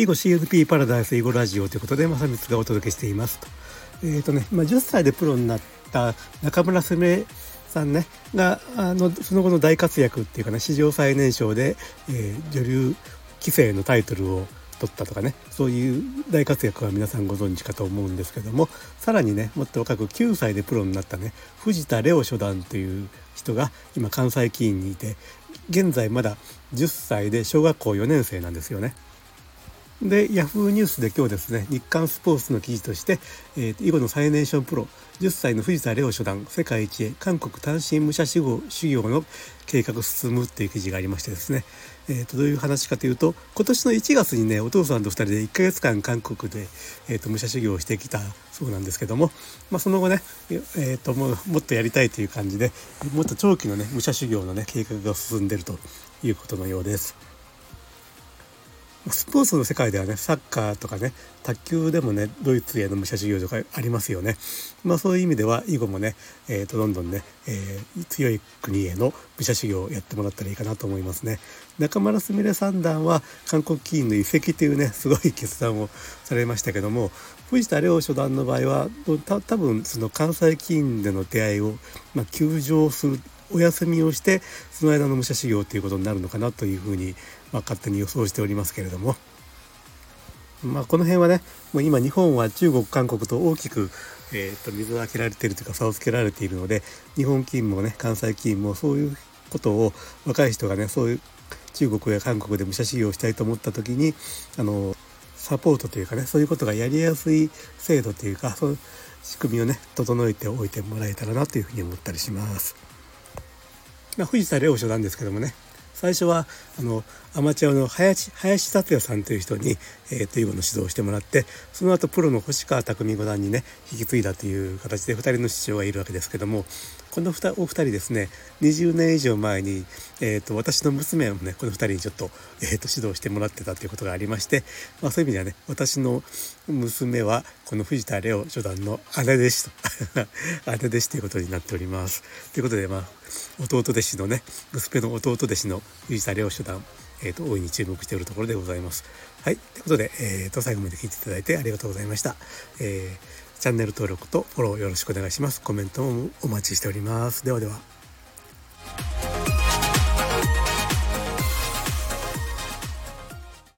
囲碁 CNP パラダイス囲碁ラジオということで正光がお届けしていますと。えっ、ー、とね、まあ、10歳でプロになった中村すめさんねがあのその後の大活躍っていうかね史上最年少で、えー、女流棋聖のタイトルを取ったとかねそういう大活躍は皆さんご存知かと思うんですけどもさらにねもっと若く9歳でプロになったね藤田レオ初段という人が今関西棋院にいて現在まだ10歳で小学校4年生なんですよね。で、ヤフーニュースで今日ですね、日刊スポーツの記事として、えー、囲碁の最年少プロ、10歳の藤田レオ初段、世界一へ韓国単身武者修行修行の計画進むっていう記事がありましてですね、えー、とどういう話かというと、今年の1月にね、お父さんと2人で1ヶ月間韓国で、えー、と武者修行をしてきたそうなんですけども、まあ、その後ね、えー、とももっとやりたいという感じで、もっと長期のね、武者修行のね、計画が進んでるということのようです。スポーツの世界ではねサッカーとかね卓球でもねドイツへの武者修行とかありますよね。まあそういう意味では囲碁もね、えー、とどんどんね、えー、強い国への武者修行をやってもらったらいいかなと思いますね。中村すみれ三段は韓国棋院の移籍というねすごい決断をされましたけども藤田亮初段の場合は多分その関西棋院での出会いを、まあ、休場するお休みをしてその間の武者修行ということになるのかなというふうに、まあ、勝手に予想しておりますけれども。まあ、この辺はねもう今日本は中国韓国と大きく、えー、と水を開けられているというか差をつけられているので日本金もね関西金もそういうことを若い人がねそういう中国や韓国で武者修行をしたいと思った時にあのサポートというかねそういうことがやりやすい制度というかそういう仕組みをね整えておいてもらえたらなというふうに思ったりします。まあ、藤田レオ初なんですけどもね。最初はあのアマチュアの林林達也さんという人に、えー、と囲碁の指導をしてもらってその後プロの星川匠五段にね引き継いだという形で2人の師匠がいるわけですけどもこのお二人ですね20年以上前に、えーと、私の娘をねこの2人にちょっと,、えーと、指導してもらってたということがありまして、まあ、そういう意味ではね私の娘はこの藤田レオ初段の姉弟子と 姉弟子ということになっております。ということでまあ弟弟子のね娘の弟弟子の藤田レオ初段えーと、大いに注目しているところでございます。はい。ということで、えーと、最後まで聞いていただいてありがとうございました。えーチャンネル登録とフォローよろしくお願いします。コメントもお待ちしております。ではでは。